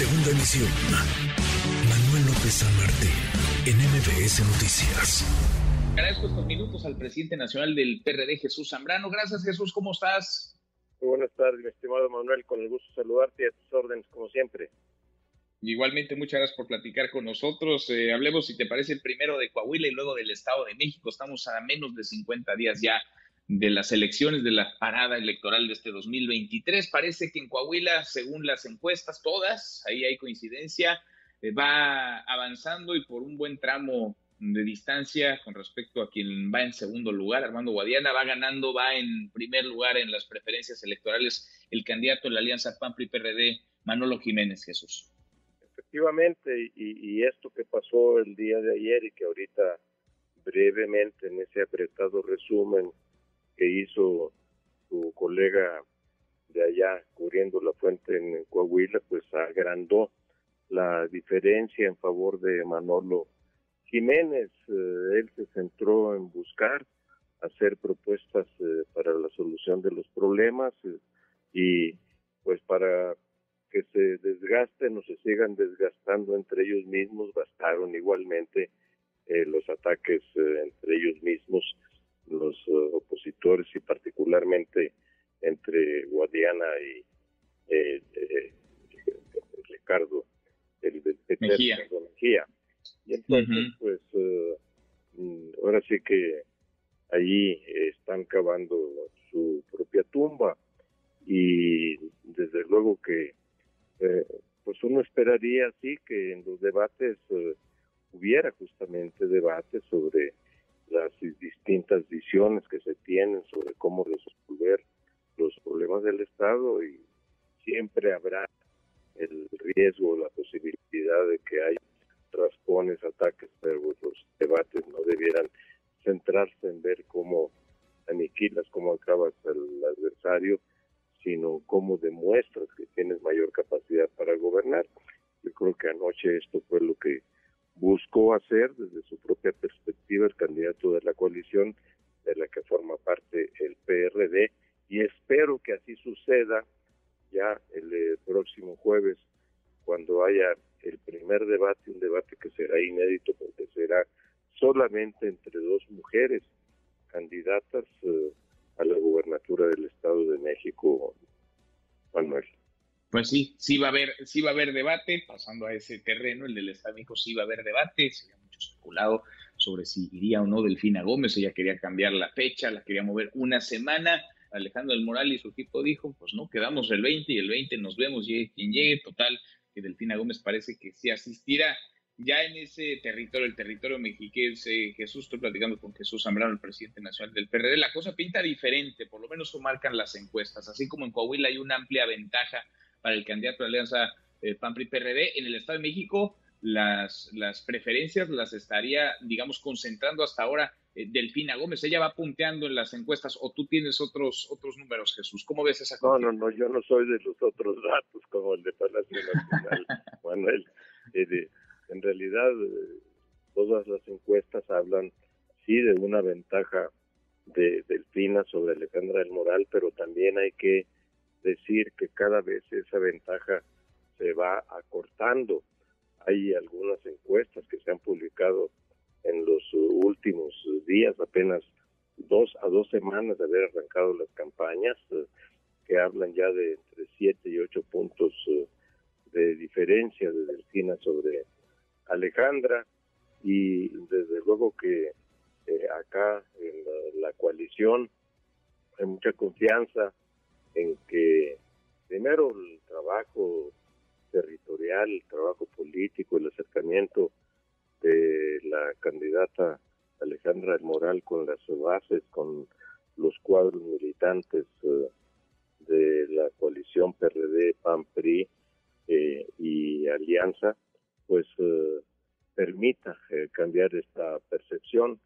Segunda emisión. Manuel López San Martín, en MBS Noticias. Agradezco estos minutos al presidente nacional del PRD, Jesús Zambrano. Gracias, Jesús. ¿Cómo estás? Muy buenas tardes, mi estimado Manuel. Con el gusto de saludarte y a tus órdenes, como siempre. Igualmente, muchas gracias por platicar con nosotros. Eh, hablemos, si te parece, el primero de Coahuila y luego del Estado de México. Estamos a menos de 50 días ya de las elecciones, de la parada electoral de este 2023. Parece que en Coahuila, según las encuestas, todas, ahí hay coincidencia, eh, va avanzando y por un buen tramo de distancia con respecto a quien va en segundo lugar, Armando Guadiana, va ganando, va en primer lugar en las preferencias electorales el candidato de la Alianza PAMPRI-PRD, Manolo Jiménez Jesús. Efectivamente, y esto que pasó el día de ayer y que ahorita brevemente en ese apretado resumen que hizo su colega de allá cubriendo la fuente en Coahuila, pues agrandó la diferencia en favor de Manolo Jiménez. Eh, él se centró en buscar hacer propuestas eh, para la solución de los problemas eh, y pues para que se desgasten o se sigan desgastando entre ellos mismos, bastaron igualmente los ataques entre ellos mismos los uh, opositores y particularmente entre Guadiana y eh, eh, Ricardo el, Mejía. Y entonces, pues, uh, ahora sí que allí están cavando su propia tumba y desde luego que eh, pues uno esperaría así que en los debates hubiera justamente debates sobre las distintas visiones que se tienen sobre cómo resolver los problemas del Estado y siempre habrá el riesgo, la posibilidad de que haya raspones, ataques, pero los debates no debieran centrarse en ver cómo aniquilas, cómo acabas al adversario, sino cómo demuestras que tienes mayor capacidad para gobernar. Yo creo que anoche esto fue lo que buscó hacer desde su propia perspectiva el candidato de la coalición de la que forma parte el PRD y espero que así suceda ya el eh, próximo jueves cuando haya el primer debate, un debate que será inédito porque será solamente entre dos mujeres candidatas eh, a la gubernatura del Estado de México, Manuel. Pues sí, sí va a haber, sí va a haber debate, pasando a ese terreno, el del estámico sí va a haber debate, se había mucho especulado sobre si iría o no Delfina Gómez, ella quería cambiar la fecha, la quería mover una semana, Alejandro del Moral y su equipo dijo, pues no, quedamos el 20 y el 20 nos vemos, llegue quien llegue, total, que Delfina Gómez parece que sí asistirá. Ya en ese territorio, el territorio mexiquense, Jesús, estoy platicando con Jesús Zambrano, el presidente nacional del PRD, la cosa pinta diferente, por lo menos eso marcan las encuestas, así como en Coahuila hay una amplia ventaja para el candidato de Alianza eh, PAN-PRI-PRD. En el Estado de México, las, las preferencias las estaría, digamos, concentrando hasta ahora eh, Delfina Gómez. Ella va punteando en las encuestas o tú tienes otros otros números, Jesús. ¿Cómo ves esa cosa? No, no, no, yo no soy de los otros datos como el de Palacio Nacional, Manuel. Eh, en realidad, todas las encuestas hablan, sí, de una ventaja de Delfina sobre Alejandra del Moral, pero también hay que decir que cada vez esa ventaja se va acortando. Hay algunas encuestas que se han publicado en los últimos días, apenas dos a dos semanas de haber arrancado las campañas, eh, que hablan ya de entre siete y ocho puntos eh, de diferencia de Delfina sobre Alejandra. Y desde luego que eh, acá en la coalición hay mucha confianza en que primero el trabajo territorial, el trabajo político, el acercamiento de la candidata Alejandra del Moral con las bases, con los cuadros militantes eh, de la coalición PRD, PAN, PRI eh, y Alianza, pues eh, permita cambiar esta percepción.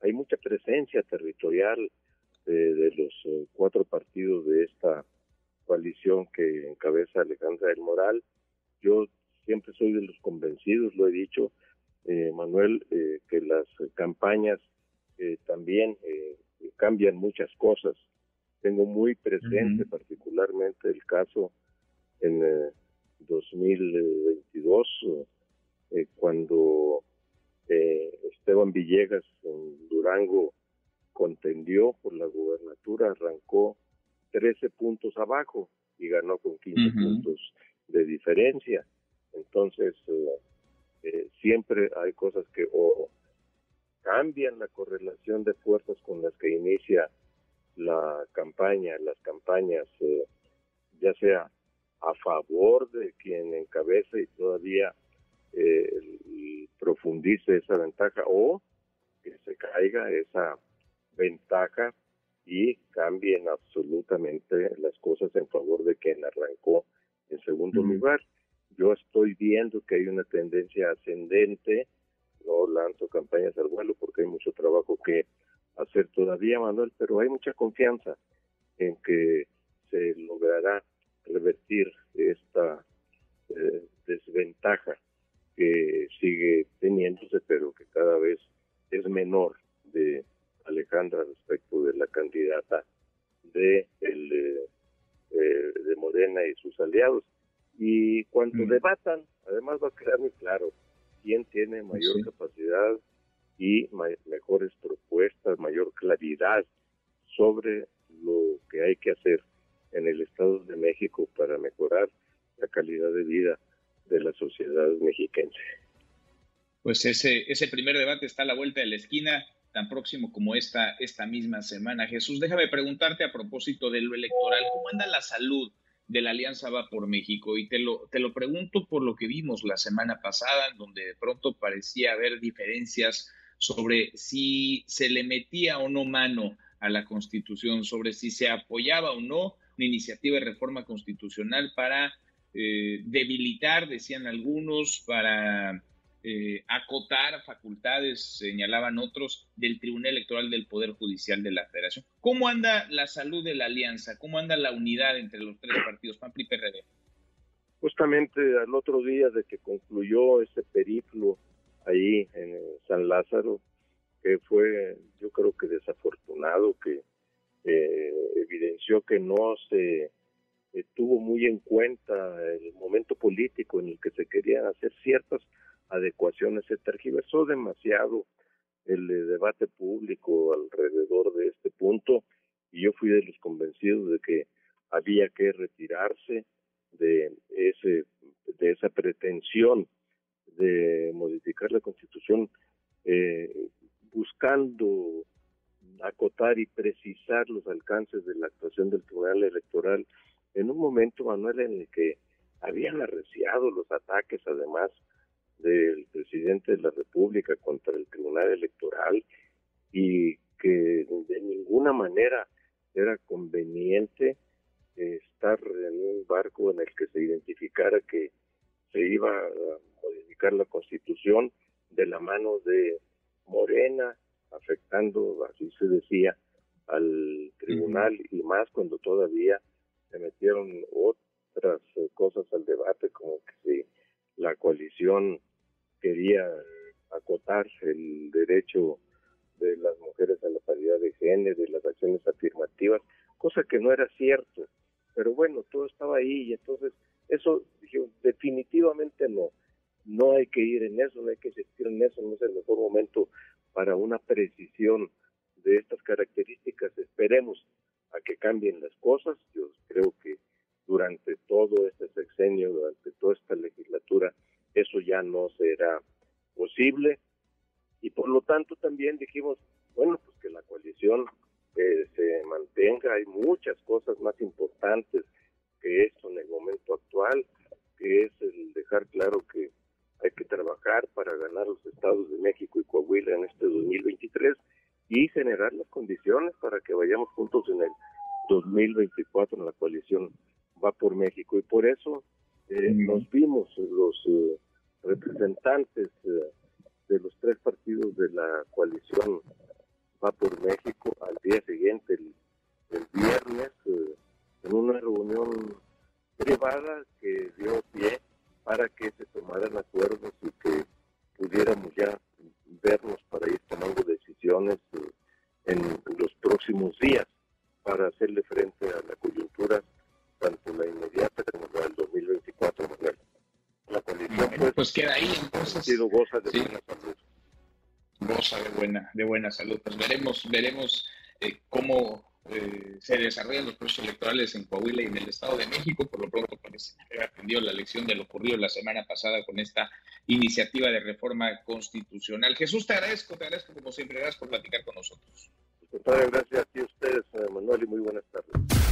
Hay mucha presencia territorial de los eh, cuatro partidos de esta coalición que encabeza Alejandra del Moral. Yo siempre soy de los convencidos, lo he dicho, eh, Manuel, eh, que las campañas también cambian muchas cosas. Tengo muy presente particularmente el caso en 2022, eh, cuando eh, Esteban Villegas en Durango contendió por la gubernatura, arrancó 13 puntos abajo y ganó con 15 puntos de diferencia. Entonces, eh, siempre hay cosas que o cambian la correlación de fuerzas con las que inicia la campaña, las campañas, ya sea a favor de quien encabeza y todavía eh, profundice esa ventaja o que se caiga esa ventaja y cambien absolutamente las cosas en favor de quien arrancó en segundo lugar. Yo estoy viendo que hay una tendencia ascendente, no lanzo campañas al vuelo porque hay mucho trabajo que hacer todavía, Manuel, pero hay mucha confianza en que se logrará revertir esta eh, desventaja que sigue teniéndose, pero que cada vez es menor de Alejandra aliados. Y cuando mm. debatan, además va a quedar muy claro quién tiene mayor capacidad y mejores propuestas, mayor claridad sobre lo que hay que hacer en el Estado de México para mejorar la calidad de vida de la sociedad mexiquense. Pues ese, ese primer debate está a la vuelta de la esquina, tan próximo como esta, esta misma semana. Jesús, déjame preguntarte a propósito de lo electoral, ¿cómo anda la salud de la Alianza Va por México? Y te lo, te lo pregunto por lo que vimos la semana pasada, en donde de pronto parecía haber diferencias sobre si se le metía o no mano a la Constitución, sobre si se apoyaba o no una iniciativa de reforma constitucional para eh, debilitar, decían algunos, para eh, acotar facultades, señalaban otros, del Tribunal Electoral del Poder Judicial de la Federación. ¿Cómo anda la salud de la alianza? ¿Cómo anda la unidad entre los tres partidos, PAN, y PRD? Justamente al otro día de que concluyó ese periplo ahí en San Lázaro, que fue yo creo que desafortunado, que eh, evidenció que no se eh, tuvo muy en cuenta el momento político en el que se querían hacer ciertas adecuaciones, se tergiversó demasiado el eh, debate público alrededor de este punto y yo fui de los convencidos de que había que retirarse de ese de esa pretensión de modificar la constitución eh, buscando acotar y precisar los alcances de la actuación del Tribunal Electoral en un momento, Manuel, en el que habían arreciado los ataques, además del presidente de la República contra el Tribunal Electoral y que de ninguna manera era conveniente estar en un barco en el que se identificara que se iba a modificar la constitución de la mano de Morena, afectando, así se decía, al tribunal y más cuando todavía se metieron otras eh, cosas al debate, como que si la coalición quería acotar el derecho de las mujeres a la paridad de género, de las acciones afirmativas, cosa que no era cierto. Pero bueno, todo estaba ahí y entonces eso, dije, definitivamente no. No hay que ir en eso, no hay que insistir en eso, no es el mejor momento para una precisión de estas características. Esperemos a que cambien las cosas. Yo creo que durante todo este sexenio, durante toda esta legislatura, eso ya no será posible. Y por lo tanto también dijimos, bueno, pues que la coalición eh, se mantenga. Hay muchas cosas más importantes que esto en el momento actual, que es el dejar claro que hay que trabajar para ganar los estados de México y Coahuila en este 2023 y generar las condiciones para que vayamos juntos en el 2024 en la coalición Va por México. Y por eso eh, nos vimos los eh, representantes eh, de los tres partidos de la coalición Va por México al día siguiente, el, viernes, en una reunión privada que dio pie para que se tomaran acuerdos y que pudiéramos ya vernos para ir tomando decisiones eh, en los próximos días para hacerle frente a la coyuntura, tanto la inmediata como la del 2024, Manuel. Pues queda ahí entonces. sido goza de buena salud. Goza de buena, de buena salud. Pues veremos, veremos eh, cómo eh, se desarrollan los procesos electorales en Coahuila y en el Estado de México. Por lo pronto parece haber aprendido la lección de lo ocurrido la semana pasada con esta iniciativa de reforma constitucional. Jesús, te agradezco, te agradezco como siempre, gracias por platicar con nosotros. gracias a ti a ustedes, Manuel, y muy buenas tardes.